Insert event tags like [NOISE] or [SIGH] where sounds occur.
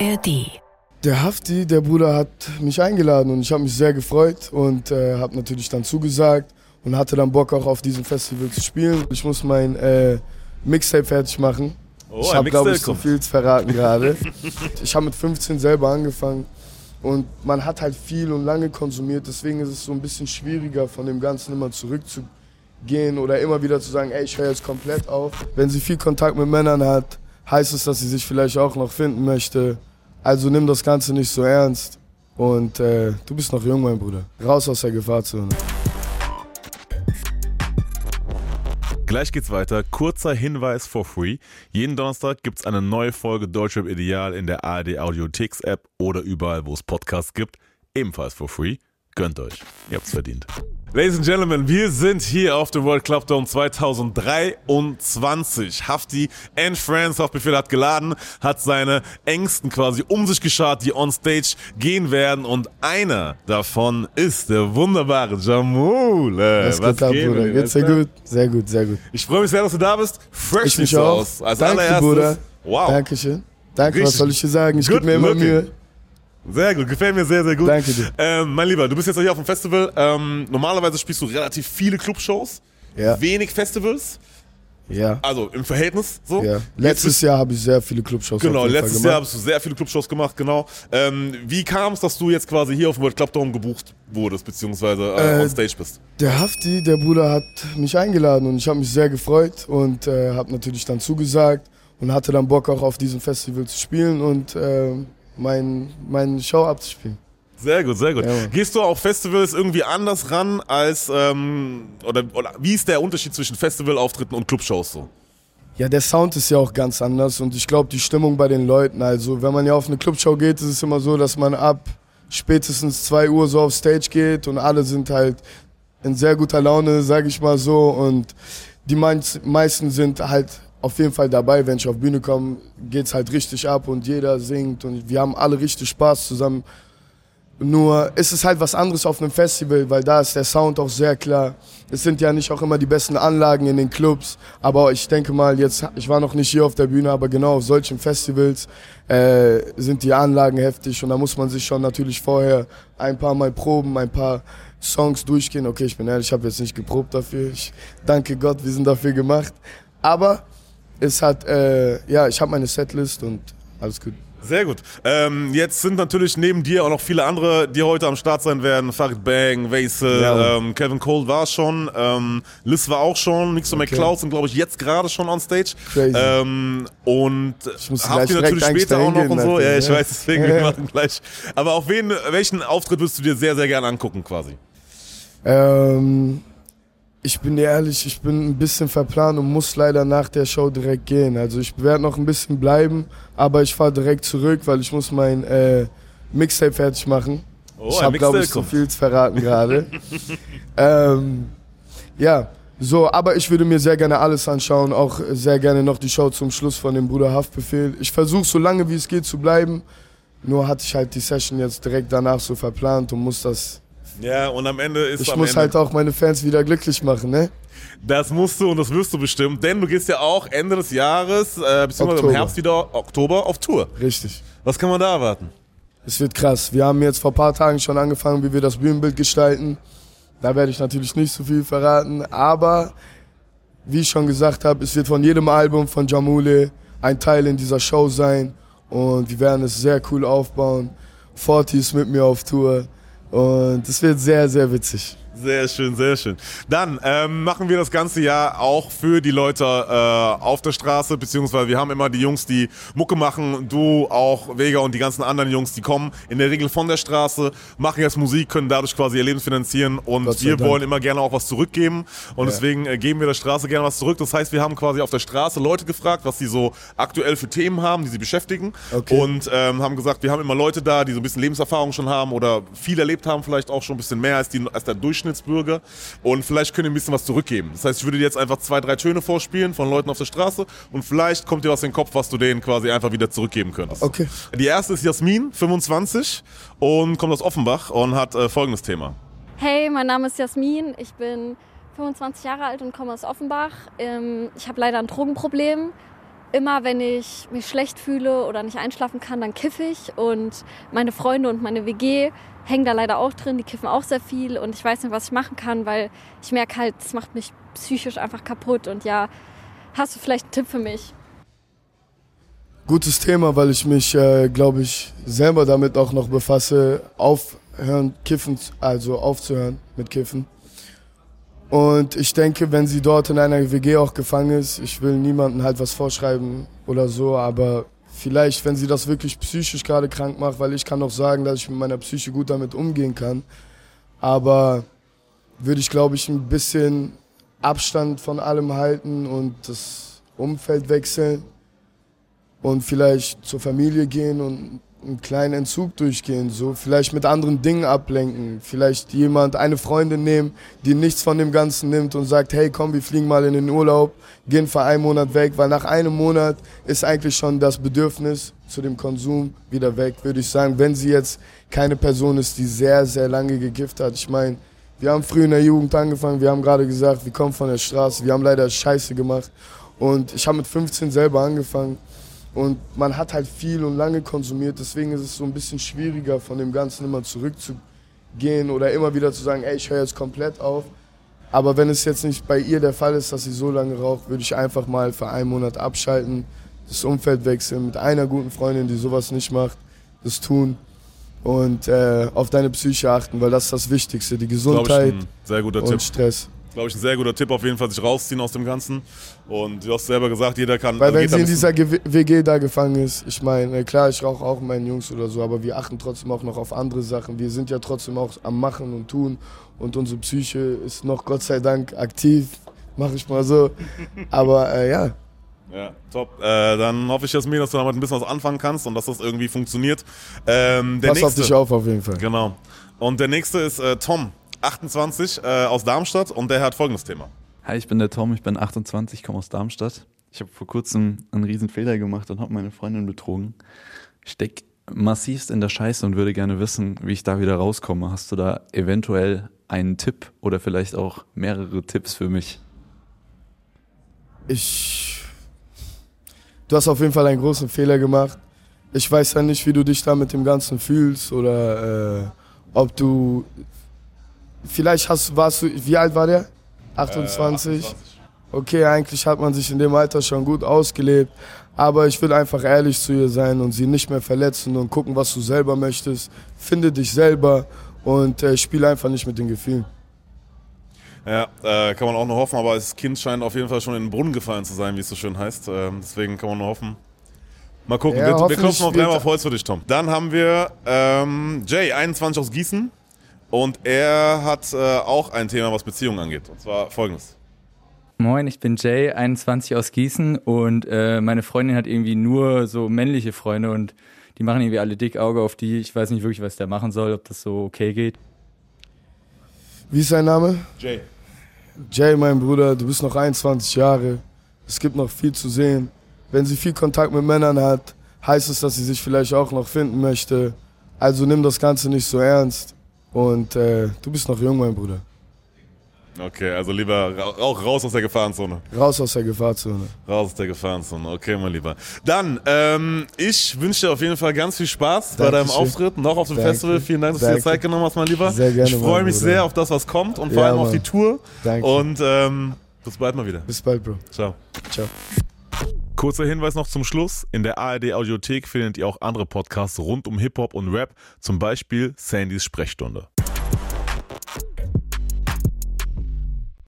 ARD. Der Hafti, der Bruder, hat mich eingeladen und ich habe mich sehr gefreut und äh, habe natürlich dann zugesagt und hatte dann Bock auch auf diesem Festival zu spielen. Ich muss mein äh, Mixtape fertig machen. Oh, ich habe, glaube ich, Mixtape so viel zu verraten gerade. [LAUGHS] ich habe mit 15 selber angefangen und man hat halt viel und lange konsumiert, deswegen ist es so ein bisschen schwieriger, von dem Ganzen immer zurückzugehen oder immer wieder zu sagen, ey, ich höre jetzt komplett auf. Wenn sie viel Kontakt mit Männern hat, heißt es, dass sie sich vielleicht auch noch finden möchte. Also nimm das Ganze nicht so ernst. Und äh, du bist noch jung, mein Bruder. Raus aus der Gefahrzone. Gleich geht's weiter. Kurzer Hinweis for free. Jeden Donnerstag gibt's eine neue Folge Deutschrap Ideal in der ARD Audiotheks App oder überall, wo es Podcasts gibt. Ebenfalls for free. Gönnt euch. Ihr habt's verdient. Ladies and Gentlemen, wir sind hier auf dem World Club Dome 2023. Hafti and Friends Haftbefehl hat geladen, hat seine Ängsten quasi um sich geschart, die on stage gehen werden und einer davon ist der wunderbare Jamule. Was geht ab, Bruder? Geht's dir gut? Sehr gut, sehr gut. Ich freue mich sehr, dass du da bist. Fresh Ich mich aus. Als Danke, allererstes. Bruder. Wow. Dankeschön. Danke, was Richtig soll ich dir sagen? Ich gebe mir immer. Mühe. Sehr gut, gefällt mir sehr, sehr gut. Danke dir. Ähm, mein Lieber, du bist jetzt hier auf dem Festival. Ähm, normalerweise spielst du relativ viele Clubshows, Ja. wenig Festivals. Ja. Also im Verhältnis so. ja. Letztes Jahr habe ich sehr viele Clubshows Genau, auf jeden letztes Jahr gemacht. hast du sehr viele Clubshows gemacht, genau. Ähm, wie kam es, dass du jetzt quasi hier auf dem World Club Dome gebucht wurdest, beziehungsweise äh, Äh, on stage bist? Der Hafti, der Bruder, hat mich eingeladen und ich habe mich sehr gefreut und äh, habe natürlich dann zugesagt und hatte dann Bock auch auf diesem Festival zu spielen und mein, meine Show abzuspielen. Sehr gut, sehr gut. Ja. Gehst du auf Festivals irgendwie anders ran als, ähm, oder, oder wie ist der Unterschied zwischen Festivalauftritten und Clubshows so? Ja, der Sound ist ja auch ganz anders und ich glaube, die Stimmung bei den Leuten, also wenn man ja auf eine Clubshow geht, ist es immer so, dass man ab spätestens 2 Uhr so auf Stage geht und alle sind halt in sehr guter Laune, sage ich mal so und die meisten sind halt auf jeden Fall dabei, wenn ich auf Bühne komme, geht's halt richtig ab und jeder singt und wir haben alle richtig Spaß zusammen. Nur ist es halt was anderes auf einem Festival, weil da ist der Sound auch sehr klar. Es sind ja nicht auch immer die besten Anlagen in den Clubs, aber ich denke mal, jetzt, ich war noch nicht hier auf der Bühne, aber genau auf solchen Festivals äh, sind die Anlagen heftig und da muss man sich schon natürlich vorher ein paar Mal proben, ein paar Songs durchgehen. Okay, ich bin ehrlich, ich habe jetzt nicht geprobt dafür. Ich danke Gott, wir sind dafür gemacht. Aber es hat, äh, ja, ich habe meine Setlist und alles gut. Sehr gut. Ähm, jetzt sind natürlich neben dir auch noch viele andere, die heute am Start sein werden. Farid Bang, Weisel, Ja. ähm, Kevin Cole war schon, ähm, Liz war auch schon, Mixo Okay. McCloud sind, glaube ich, jetzt gerade schon on stage. Crazy. Ähm, und Ich muss habt ihr natürlich später auch noch und so. Ja, ich ja. weiß, deswegen, wir machen gleich. Aber auf wen, welchen Auftritt würdest du dir sehr, sehr gerne angucken quasi? Ähm, ich bin dir ehrlich, ich bin ein bisschen verplant und muss leider nach der Show direkt gehen. Also ich werde noch ein bisschen bleiben, aber ich fahre direkt zurück, weil ich muss mein äh, Mixtape fertig machen. Oh, ich habe, glaube ich, Mixtape so viel zu verraten gerade. [LAUGHS] ähm, ja, so, aber ich würde mir sehr gerne alles anschauen, auch sehr gerne noch die Show zum Schluss von dem Bruder Haftbefehl. Ich versuche so lange wie es geht zu bleiben, nur hatte ich halt die Session jetzt direkt danach so verplant und muss das Ja, und am Ende ist ich muss Ende, halt auch meine Fans wieder glücklich machen, ne? Das musst du und das wirst du bestimmt, denn du gehst ja auch Ende des Jahres, äh, beziehungsweise im Oktober. Herbst wieder, Oktober, auf Tour. Richtig. Was kann man da erwarten? Es wird krass. Wir haben jetzt vor ein paar Tagen schon angefangen, wie wir das Bühnenbild gestalten. Da werde ich natürlich nicht so viel verraten, aber wie ich schon gesagt habe, es wird von jedem Album von Jamule ein Teil in dieser Show sein und wir werden es sehr cool aufbauen. Forti ist mit mir auf Tour und es wird sehr, sehr witzig. Sehr schön, sehr schön. Dann ähm, machen wir das ganze Jahr auch für die Leute äh, auf der Straße, beziehungsweise wir haben immer die Jungs, die Mucke machen, du auch, Vega und die ganzen anderen Jungs, die kommen in der Regel von der Straße, machen jetzt Musik, können dadurch quasi ihr Leben finanzieren und wir Dank. wollen immer gerne auch was zurückgeben und Ja. deswegen äh, geben wir der Straße gerne was zurück. Das heißt, wir haben quasi auf der Straße Leute gefragt, was sie so aktuell für Themen haben, die sie beschäftigen Okay. und ähm, haben gesagt, wir haben immer Leute da, die so ein bisschen Lebenserfahrung schon haben oder viel erlebt haben, vielleicht auch schon ein bisschen mehr als, die, als der Durchschnittsbürger und vielleicht können ihr ein bisschen was zurückgeben. Das heißt, ich würde dir jetzt einfach zwei, drei Töne vorspielen von Leuten auf der Straße und vielleicht kommt dir was in den Kopf, was du denen quasi einfach wieder zurückgeben könntest. Okay. Die erste ist Jasmin, 25 und kommt aus Offenbach und hat äh, folgendes Thema. Hey, mein Name ist Jasmin. Ich bin 25 Jahre alt und komme aus Offenbach. Ähm, ich habe leider ein Drogenproblem. Immer wenn ich mich schlecht fühle oder nicht einschlafen kann, dann kiffe ich. Und meine Freunde und meine WG hängen da leider auch drin. Die kiffen auch sehr viel. Und ich weiß nicht, was ich machen kann, weil ich merke halt, es macht mich psychisch einfach kaputt. Und ja, hast du vielleicht einen Tipp für mich? Gutes Thema, weil ich mich, äh, glaube ich, selber damit auch noch befasse, aufhören, kiffen, also aufzuhören mit Kiffen. Und ich denke, wenn sie dort in einer WG auch gefangen ist, ich will niemandem halt was vorschreiben oder so, aber vielleicht, wenn sie das wirklich psychisch gerade krank macht, weil ich kann auch sagen, dass ich mit meiner Psyche gut damit umgehen kann, aber würde ich, glaube ich, ein bisschen Abstand von allem halten und das Umfeld wechseln und vielleicht zur Familie gehen und einen kleinen Entzug durchgehen, so vielleicht mit anderen Dingen ablenken, vielleicht jemand, eine Freundin nehmen, die nichts von dem Ganzen nimmt und sagt, hey komm, wir fliegen mal in den Urlaub, gehen für einen Monat weg, weil nach einem Monat ist eigentlich schon das Bedürfnis zu dem Konsum wieder weg, würde ich sagen, wenn sie jetzt keine Person ist, die sehr, sehr lange gegiftet hat. Ich meine, wir haben früh in der Jugend angefangen, wir haben gerade gesagt, wir kommen von der Straße, wir haben leider Scheiße gemacht und ich habe mit 15 selber angefangen und man hat halt viel und lange konsumiert, deswegen ist es so ein bisschen schwieriger, von dem Ganzen immer zurückzugehen oder immer wieder zu sagen, ey, ich höre jetzt komplett auf. Aber wenn es jetzt nicht bei ihr der Fall ist, dass sie so lange raucht, würde ich einfach mal für einen Monat abschalten, das Umfeld wechseln, mit einer guten Freundin, die sowas nicht macht, das tun und äh, auf deine Psyche achten, weil das ist das Wichtigste, die Gesundheit und Tipp. Stress glaube ich, ein sehr guter Tipp auf jeden Fall, sich rausziehen aus dem Ganzen. Und du hast selber gesagt, jeder kann. Weil wenn sie in dieser WG da gefangen ist, ich meine, klar, ich rauche auch meinen Jungs oder so, aber wir achten trotzdem auch noch auf andere Sachen. Wir sind ja trotzdem auch am Machen und Tun und unsere Psyche ist noch Gott sei Dank aktiv, mache ich mal so. Aber äh, ja. Ja, top. Äh, dann hoffe ich, Jasmin, dass du damit ein bisschen was anfangen kannst und dass das irgendwie funktioniert. Ähm, Pass nächste, auf dich auf, auf jeden Fall. Genau. Und der nächste ist äh, Tom. 28 äh, aus Darmstadt und der hat folgendes Thema. Hi, ich bin der Tom, ich bin 28, komme aus Darmstadt. Ich habe vor kurzem einen riesen Fehler gemacht und habe meine Freundin betrogen. Ich steck massivst in der Scheiße und würde gerne wissen, wie ich da wieder rauskomme. Hast du da eventuell einen Tipp oder vielleicht auch mehrere Tipps für mich? Ich. Du hast auf jeden Fall einen großen Fehler gemacht. Ich weiß ja nicht, wie du dich da mit dem Ganzen fühlst oder äh, ob du vielleicht hast, warst du, wie alt war der? 28? Äh, 28. Okay, eigentlich hat man sich in dem Alter schon gut ausgelebt. Aber ich will einfach ehrlich zu ihr sein und sie nicht mehr verletzen und gucken, was du selber möchtest. Finde dich selber und äh, spiel einfach nicht mit den Gefühlen. Ja, äh, kann man auch nur hoffen, aber das Kind scheint auf jeden Fall schon in den Brunnen gefallen zu sein, wie es so schön heißt. Äh, deswegen kann man nur hoffen. Mal gucken, ja, wir, wir klopfen dreimal auf Holz für dich, Tom. Dann haben wir ähm, Jay, 21 aus Gießen. Und er hat äh, auch ein Thema, was Beziehungen angeht. Und zwar folgendes. Moin, ich bin Jay, 21 aus Gießen und äh, meine Freundin hat irgendwie nur so männliche Freunde und die machen irgendwie alle dick Auge auf die. Ich weiß nicht wirklich, was der machen soll, ob das so okay geht. Wie ist sein Name? Jay. Jay, mein Bruder, du bist noch 21 Jahre. Es gibt noch viel zu sehen. Wenn sie viel Kontakt mit Männern hat, heißt es, dass sie sich vielleicht auch noch finden möchte. Also nimm das Ganze nicht so ernst. Und äh, du bist noch jung, mein Bruder. Okay, also lieber auch raus aus der Gefahrenzone. Raus aus der Gefahrenzone. Raus aus der Gefahrenzone, okay, mein Lieber. Dann, ähm, ich wünsche dir auf jeden Fall ganz viel Spaß Dankeschön. bei deinem Auftritt, noch auf dem Danke. Festival. Vielen Dank, dass Danke. du dir Zeit genommen hast, mein Lieber. Sehr gerne. Ich freue mich sehr auf das, was kommt und vor ja, allem Mann. auf die Tour. Danke. Und ähm, bis bald mal wieder. Bis bald, Bro. Ciao. Ciao. Kurzer Hinweis noch zum Schluss. In der ARD Audiothek findet ihr auch andere Podcasts rund um Hip-Hop und Rap, zum Beispiel Sandys Sprechstunde.